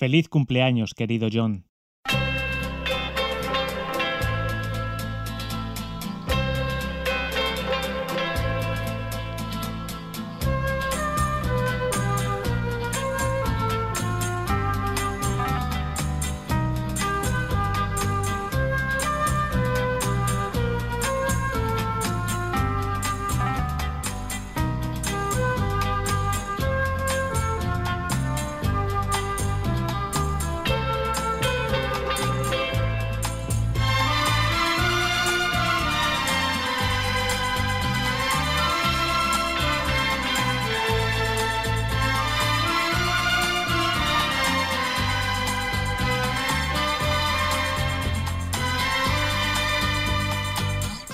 Feliz cumpleaños, querido John.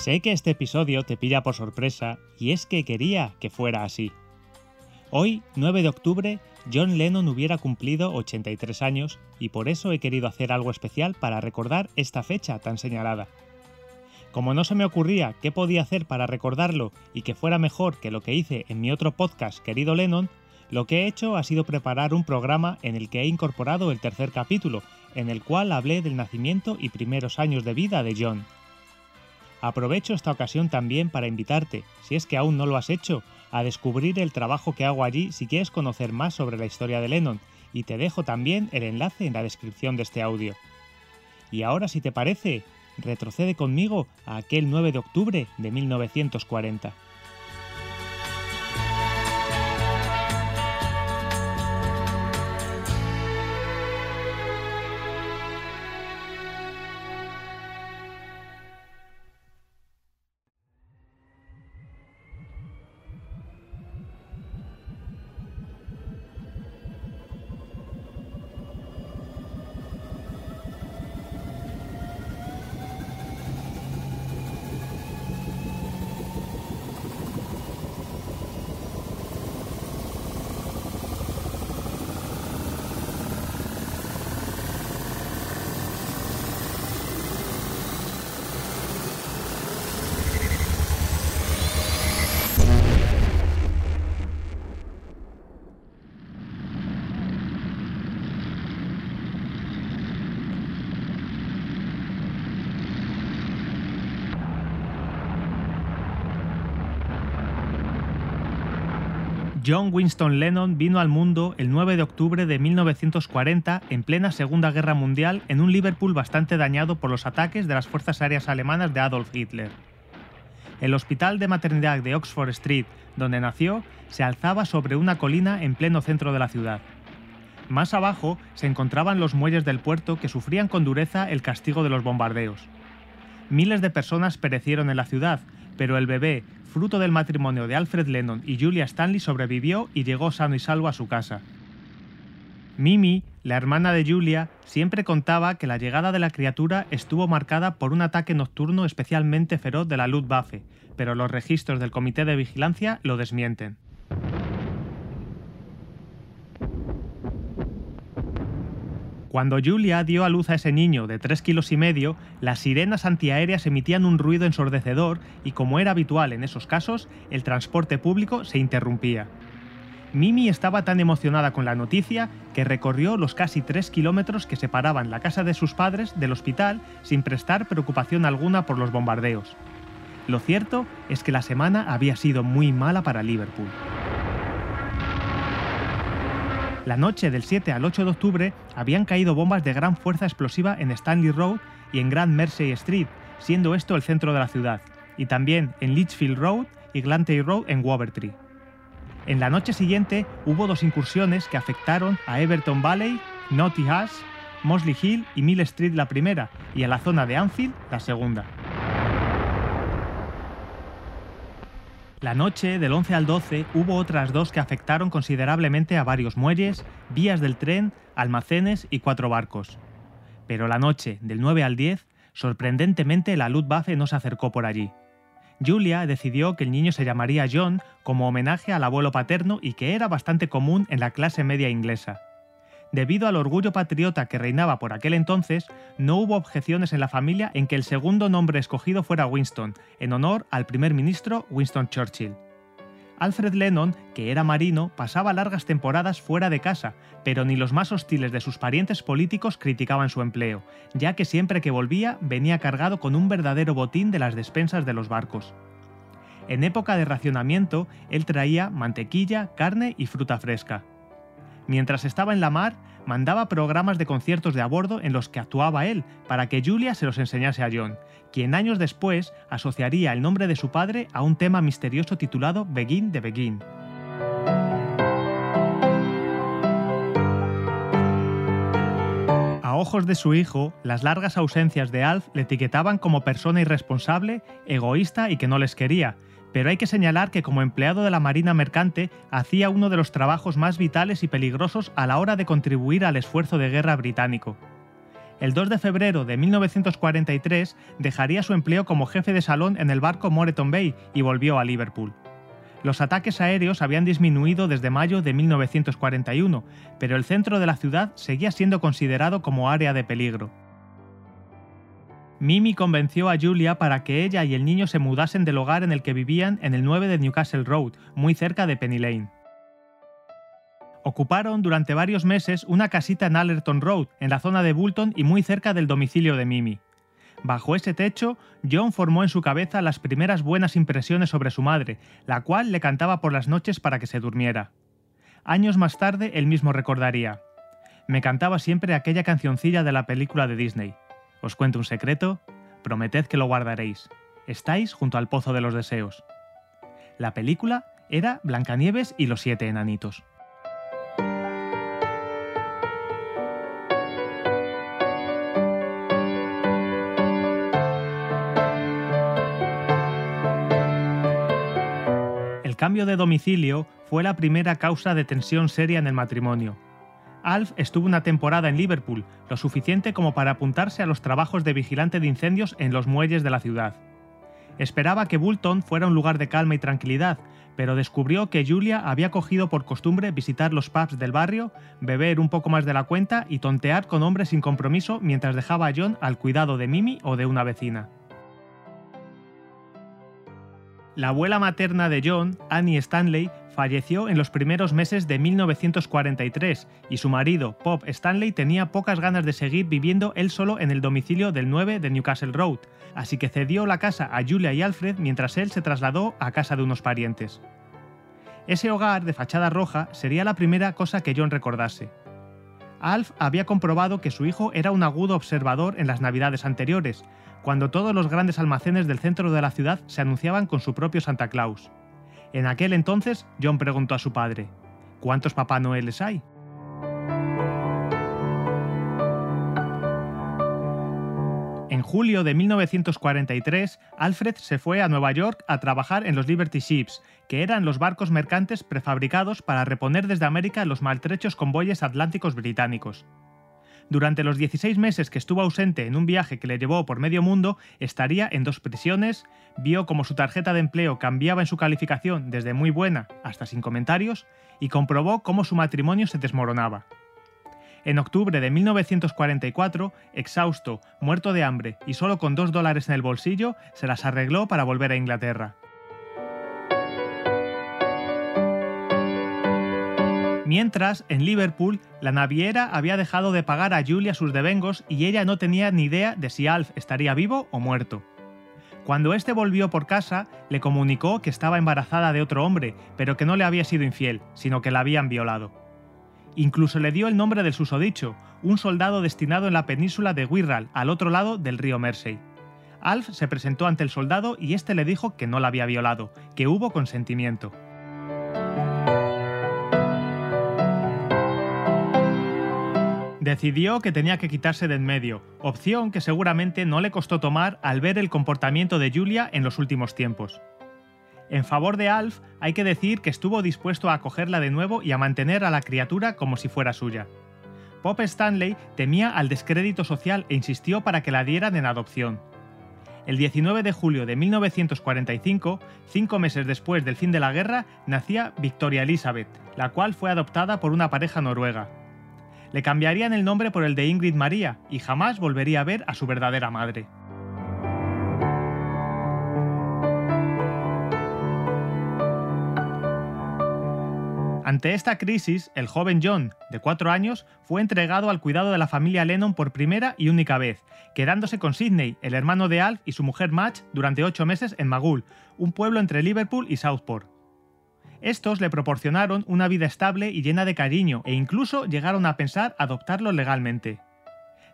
Sé que este episodio te pilla por sorpresa y es que quería que fuera así. Hoy, 9 de octubre, John Lennon hubiera cumplido 83 años y por eso he querido hacer algo especial para recordar esta fecha tan señalada. Como no se me ocurría qué podía hacer para recordarlo y que fuera mejor que lo que hice en mi otro podcast, querido Lennon, lo que he hecho ha sido preparar un programa en el que he incorporado el tercer capítulo, en el cual hablé del nacimiento y primeros años de vida de John. Aprovecho esta ocasión también para invitarte, si es que aún no lo has hecho, a descubrir el trabajo que hago allí si quieres conocer más sobre la historia de Lennon, y te dejo también el enlace en la descripción de este audio. Y ahora, si te parece, retrocede conmigo a aquel 9 de octubre de 1940. John Winston Lennon vino al mundo el 9 de octubre de 1940 en plena Segunda Guerra Mundial en un Liverpool bastante dañado por los ataques de las fuerzas aéreas alemanas de Adolf Hitler. El hospital de maternidad de Oxford Street, donde nació, se alzaba sobre una colina en pleno centro de la ciudad. Más abajo se encontraban los muelles del puerto que sufrían con dureza el castigo de los bombardeos. Miles de personas perecieron en la ciudad, pero el bebé, fruto del matrimonio de Alfred Lennon y Julia Stanley, sobrevivió y llegó sano y salvo a su casa. Mimi, la hermana de Julia, siempre contaba que la llegada de la criatura estuvo marcada por un ataque nocturno especialmente feroz de la Luftwaffe, pero los registros del Comité de Vigilancia lo desmienten. Cuando Julia dio a luz a ese niño de 3 kilos y medio, las sirenas antiaéreas emitían un ruido ensordecedor y como era habitual en esos casos, el transporte público se interrumpía. Mimi estaba tan emocionada con la noticia que recorrió los casi 3 kilómetros que separaban la casa de sus padres del hospital sin prestar preocupación alguna por los bombardeos. Lo cierto es que la semana había sido muy mala para Liverpool. La noche del 7 al 8 de octubre habían caído bombas de gran fuerza explosiva en Stanley Road y en Grand Mersey Street, siendo esto el centro de la ciudad, y también en Litchfield Road y Glantey Road en Wavertree. En la noche siguiente hubo dos incursiones que afectaron a Everton Valley, Notting House, Mosley Hill y Mill Street la primera, y a la zona de Anfield la segunda. La noche del 11 al 12 hubo otras dos que afectaron considerablemente a varios muelles, vías del tren, almacenes y cuatro barcos. Pero la noche del 9 al 10, sorprendentemente la Luftwaffe no se acercó por allí. Julia decidió que el niño se llamaría John como homenaje al abuelo paterno y que era bastante común en la clase media inglesa. Debido al orgullo patriota que reinaba por aquel entonces, no hubo objeciones en la familia en que el segundo nombre escogido fuera Winston, en honor al primer ministro Winston Churchill. Alfred Lennon, que era marino, pasaba largas temporadas fuera de casa, pero ni los más hostiles de sus parientes políticos criticaban su empleo, ya que siempre que volvía venía cargado con un verdadero botín de las despensas de los barcos. En época de racionamiento, él traía mantequilla, carne y fruta fresca. Mientras estaba en la mar, mandaba programas de conciertos de a bordo en los que actuaba él, para que Julia se los enseñase a John, quien años después asociaría el nombre de su padre a un tema misterioso titulado Begin de Begin. A ojos de su hijo, las largas ausencias de Alf le etiquetaban como persona irresponsable, egoísta y que no les quería, pero hay que señalar que como empleado de la Marina Mercante hacía uno de los trabajos más vitales y peligrosos a la hora de contribuir al esfuerzo de guerra británico. El 2 de febrero de 1943 dejaría su empleo como jefe de salón en el barco Moreton Bay y volvió a Liverpool. Los ataques aéreos habían disminuido desde mayo de 1941, pero el centro de la ciudad seguía siendo considerado como área de peligro. Mimi convenció a Julia para que ella y el niño se mudasen del hogar en el que vivían en el 9 de Newcastle Road, muy cerca de Penny Lane. Ocuparon durante varios meses una casita en Allerton Road, en la zona de Bulton y muy cerca del domicilio de Mimi. Bajo ese techo, John formó en su cabeza las primeras buenas impresiones sobre su madre, la cual le cantaba por las noches para que se durmiera. Años más tarde, él mismo recordaría. Me cantaba siempre aquella cancioncilla de la película de Disney. Os cuento un secreto, prometed que lo guardaréis. Estáis junto al Pozo de los Deseos. La película era Blancanieves y los siete enanitos. El cambio de domicilio fue la primera causa de tensión seria en el matrimonio, Alf estuvo una temporada en Liverpool, lo suficiente como para apuntarse a los trabajos de vigilante de incendios en los muelles de la ciudad. Esperaba que Bulton fuera un lugar de calma y tranquilidad, pero descubrió que Julia había cogido por costumbre visitar los pubs del barrio, beber un poco más de la cuenta y tontear con hombres sin compromiso mientras dejaba a John al cuidado de Mimi o de una vecina. La abuela materna de John, Annie Stanley, falleció en los primeros meses de 1943 y su marido, Pop Stanley, tenía pocas ganas de seguir viviendo él solo en el domicilio del 9 de Newcastle Road, así que cedió la casa a Julia y Alfred mientras él se trasladó a casa de unos parientes. Ese hogar de fachada roja sería la primera cosa que John recordase. Alf había comprobado que su hijo era un agudo observador en las navidades anteriores, cuando todos los grandes almacenes del centro de la ciudad se anunciaban con su propio Santa Claus. En aquel entonces, John preguntó a su padre, ¿cuántos Papá Noeles hay? En julio de 1943, Alfred se fue a Nueva York a trabajar en los Liberty Ships, que eran los barcos mercantes prefabricados para reponer desde América los maltrechos convoyes atlánticos británicos. Durante los 16 meses que estuvo ausente en un viaje que le llevó por medio mundo, estaría en dos prisiones, vio cómo su tarjeta de empleo cambiaba en su calificación desde muy buena hasta sin comentarios, y comprobó cómo su matrimonio se desmoronaba. En octubre de 1944, exhausto, muerto de hambre y solo con dos dólares en el bolsillo, se las arregló para volver a Inglaterra. Mientras, en Liverpool, la naviera había dejado de pagar a Julia sus devengos y ella no tenía ni idea de si Alf estaría vivo o muerto. Cuando éste volvió por casa, le comunicó que estaba embarazada de otro hombre, pero que no le había sido infiel, sino que la habían violado. Incluso le dio el nombre del susodicho, un soldado destinado en la península de Wirral, al otro lado del río Mersey. Alf se presentó ante el soldado y éste le dijo que no la había violado, que hubo consentimiento. Decidió que tenía que quitarse de en medio, opción que seguramente no le costó tomar al ver el comportamiento de Julia en los últimos tiempos. En favor de Alf, hay que decir que estuvo dispuesto a acogerla de nuevo y a mantener a la criatura como si fuera suya. Pop Stanley temía al descrédito social e insistió para que la dieran en adopción. El 19 de julio de 1945, cinco meses después del fin de la guerra, nacía Victoria Elizabeth, la cual fue adoptada por una pareja noruega le cambiarían el nombre por el de Ingrid María y jamás volvería a ver a su verdadera madre. Ante esta crisis, el joven John, de cuatro años, fue entregado al cuidado de la familia Lennon por primera y única vez, quedándose con Sidney, el hermano de Alf y su mujer Madge, durante ocho meses en Magul, un pueblo entre Liverpool y Southport. Estos le proporcionaron una vida estable y llena de cariño e incluso llegaron a pensar adoptarlo legalmente.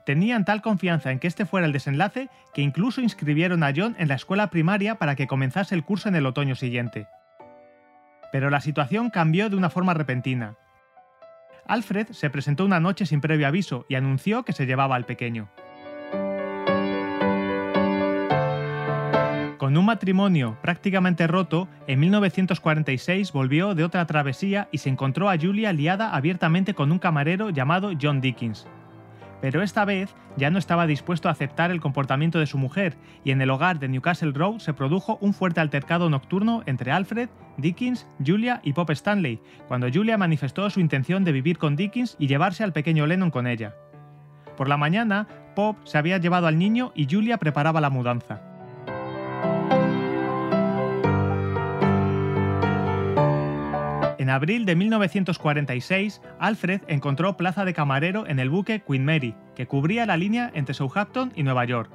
Tenían tal confianza en que este fuera el desenlace que incluso inscribieron a John en la escuela primaria para que comenzase el curso en el otoño siguiente. Pero la situación cambió de una forma repentina. Alfred se presentó una noche sin previo aviso y anunció que se llevaba al pequeño. Con un matrimonio prácticamente roto, en 1946 volvió de otra travesía y se encontró a Julia liada abiertamente con un camarero llamado John Dickens, pero esta vez ya no estaba dispuesto a aceptar el comportamiento de su mujer, y en el hogar de Newcastle Road se produjo un fuerte altercado nocturno entre Alfred, Dickens, Julia y Pop Stanley, cuando Julia manifestó su intención de vivir con Dickens y llevarse al pequeño Lennon con ella. Por la mañana, Pop se había llevado al niño y Julia preparaba la mudanza. En abril de 1946, Alfred encontró plaza de camarero en el buque Queen Mary, que cubría la línea entre Southampton y Nueva York.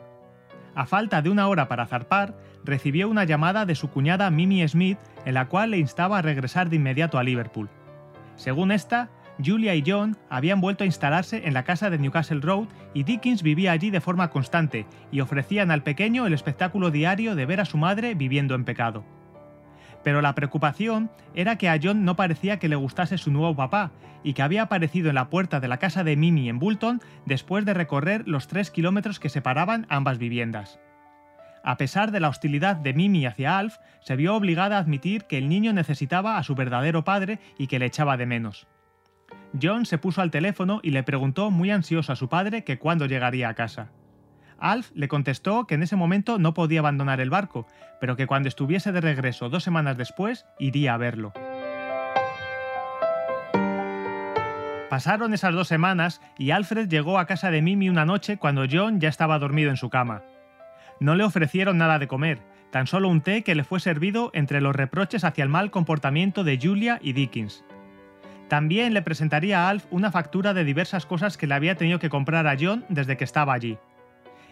A falta de una hora para zarpar, recibió una llamada de su cuñada Mimi Smith en la cual le instaba a regresar de inmediato a Liverpool. Según esta, Julia y John habían vuelto a instalarse en la casa de Newcastle Road y Dickens vivía allí de forma constante y ofrecían al pequeño el espectáculo diario de ver a su madre viviendo en pecado pero la preocupación era que a John no parecía que le gustase su nuevo papá y que había aparecido en la puerta de la casa de Mimi en Bulton después de recorrer los tres kilómetros que separaban ambas viviendas. A pesar de la hostilidad de Mimi hacia Alf, se vio obligada a admitir que el niño necesitaba a su verdadero padre y que le echaba de menos. John se puso al teléfono y le preguntó muy ansioso a su padre que cuándo llegaría a casa. Alf le contestó que en ese momento no podía abandonar el barco, pero que cuando estuviese de regreso dos semanas después iría a verlo. Pasaron esas dos semanas y Alfred llegó a casa de Mimi una noche cuando John ya estaba dormido en su cama. No le ofrecieron nada de comer, tan solo un té que le fue servido entre los reproches hacia el mal comportamiento de Julia y Dickens. También le presentaría a Alf una factura de diversas cosas que le había tenido que comprar a John desde que estaba allí.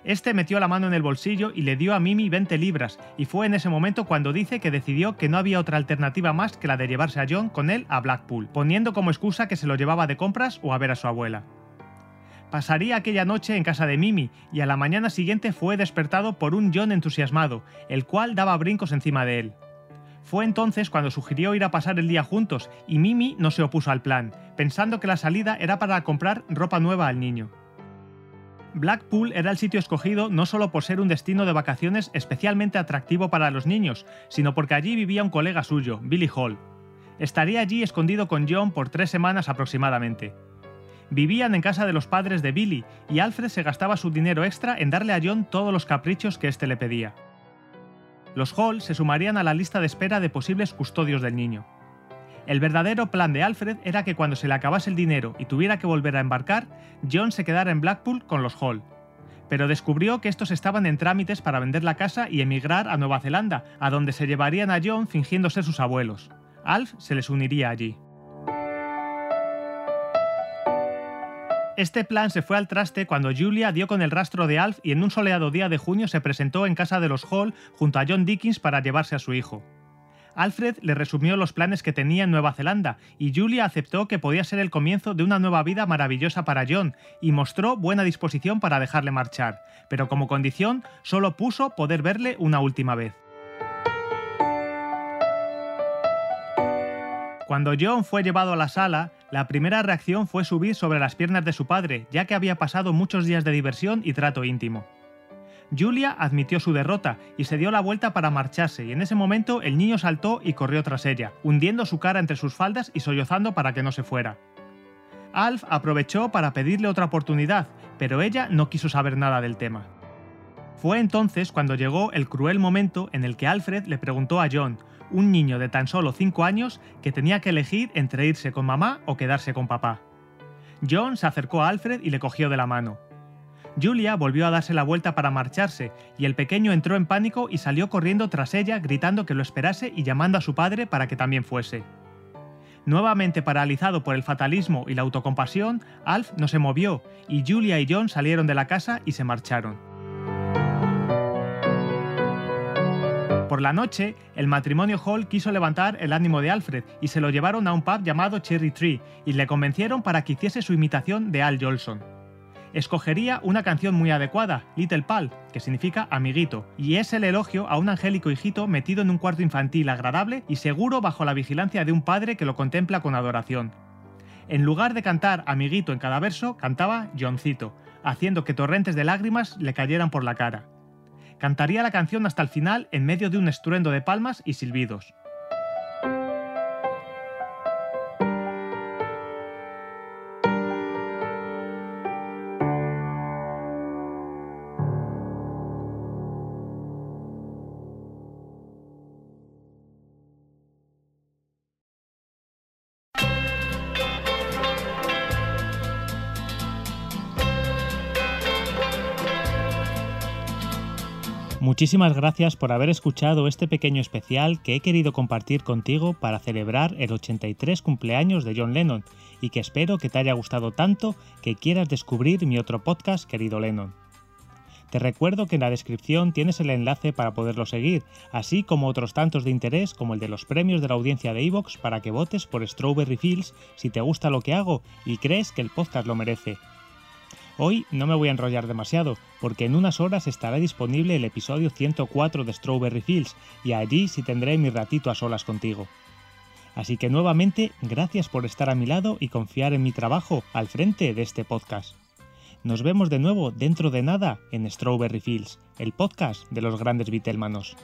Este metió la mano en el bolsillo y le dio a Mimi 20 libras, y fue en ese momento cuando dice que decidió que no había otra alternativa más que la de llevarse a John con él a Blackpool, poniendo como excusa que se lo llevaba de compras o a ver a su abuela. Pasaría aquella noche en casa de Mimi y a la mañana siguiente fue despertado por un John entusiasmado, el cual daba brincos encima de él. Fue entonces cuando sugirió ir a pasar el día juntos y Mimi no se opuso al plan, pensando que la salida era para comprar ropa nueva al niño. Blackpool era el sitio escogido no solo por ser un destino de vacaciones especialmente atractivo para los niños, sino porque allí vivía un colega suyo, Billy Hall. Estaría allí escondido con John por tres semanas aproximadamente. Vivían en casa de los padres de Billy y Alfred se gastaba su dinero extra en darle a John todos los caprichos que éste le pedía. Los Hall se sumarían a la lista de espera de posibles custodios del niño. El verdadero plan de Alfred era que cuando se le acabase el dinero y tuviera que volver a embarcar, John se quedara en Blackpool con los Hall. Pero descubrió que estos estaban en trámites para vender la casa y emigrar a Nueva Zelanda, a donde se llevarían a John fingiendo ser sus abuelos. Alf se les uniría allí. Este plan se fue al traste cuando Julia dio con el rastro de Alf y en un soleado día de junio se presentó en casa de los Hall junto a John Dickens para llevarse a su hijo. Alfred le resumió los planes que tenía en Nueva Zelanda y Julia aceptó que podía ser el comienzo de una nueva vida maravillosa para John y mostró buena disposición para dejarle marchar, pero como condición solo puso poder verle una última vez. Cuando John fue llevado a la sala, la primera reacción fue subir sobre las piernas de su padre, ya que había pasado muchos días de diversión y trato íntimo. Julia admitió su derrota y se dio la vuelta para marcharse, y en ese momento el niño saltó y corrió tras ella, hundiendo su cara entre sus faldas y sollozando para que no se fuera. Alf aprovechó para pedirle otra oportunidad, pero ella no quiso saber nada del tema. Fue entonces cuando llegó el cruel momento en el que Alfred le preguntó a John, un niño de tan solo 5 años, que tenía que elegir entre irse con mamá o quedarse con papá. John se acercó a Alfred y le cogió de la mano. Julia volvió a darse la vuelta para marcharse, y el pequeño entró en pánico y salió corriendo tras ella gritando que lo esperase y llamando a su padre para que también fuese. Nuevamente paralizado por el fatalismo y la autocompasión, Alf no se movió y Julia y John salieron de la casa y se marcharon. Por la noche, el matrimonio Hall quiso levantar el ánimo de Alfred y se lo llevaron a un pub llamado Cherry Tree y le convencieron para que hiciese su imitación de Al Jolson. Escogería una canción muy adecuada, Little Pal, que significa amiguito, y es el elogio a un angélico hijito metido en un cuarto infantil agradable y seguro bajo la vigilancia de un padre que lo contempla con adoración. En lugar de cantar amiguito en cada verso, cantaba Johncito, haciendo que torrentes de lágrimas le cayeran por la cara cantaría la canción hasta el final en medio de un estruendo de palmas y silbidos. Muchísimas gracias por haber escuchado este pequeño especial que he querido compartir contigo para celebrar el 83 cumpleaños de John Lennon y que espero que te haya gustado tanto que quieras descubrir mi otro podcast, querido Lennon. Te recuerdo que en la descripción tienes el enlace para poderlo seguir, así como otros tantos de interés como el de los premios de la audiencia de Evox para que votes por Strawberry Fields si te gusta lo que hago y crees que el podcast lo merece. Hoy no me voy a enrollar demasiado, porque en unas horas estará disponible el episodio 104 de Strawberry Fields y allí sí tendré mi ratito a solas contigo. Así que nuevamente, gracias por estar a mi lado y confiar en mi trabajo al frente de este podcast. Nos vemos de nuevo dentro de nada en Strawberry Fields, el podcast de los grandes Vitelmanos.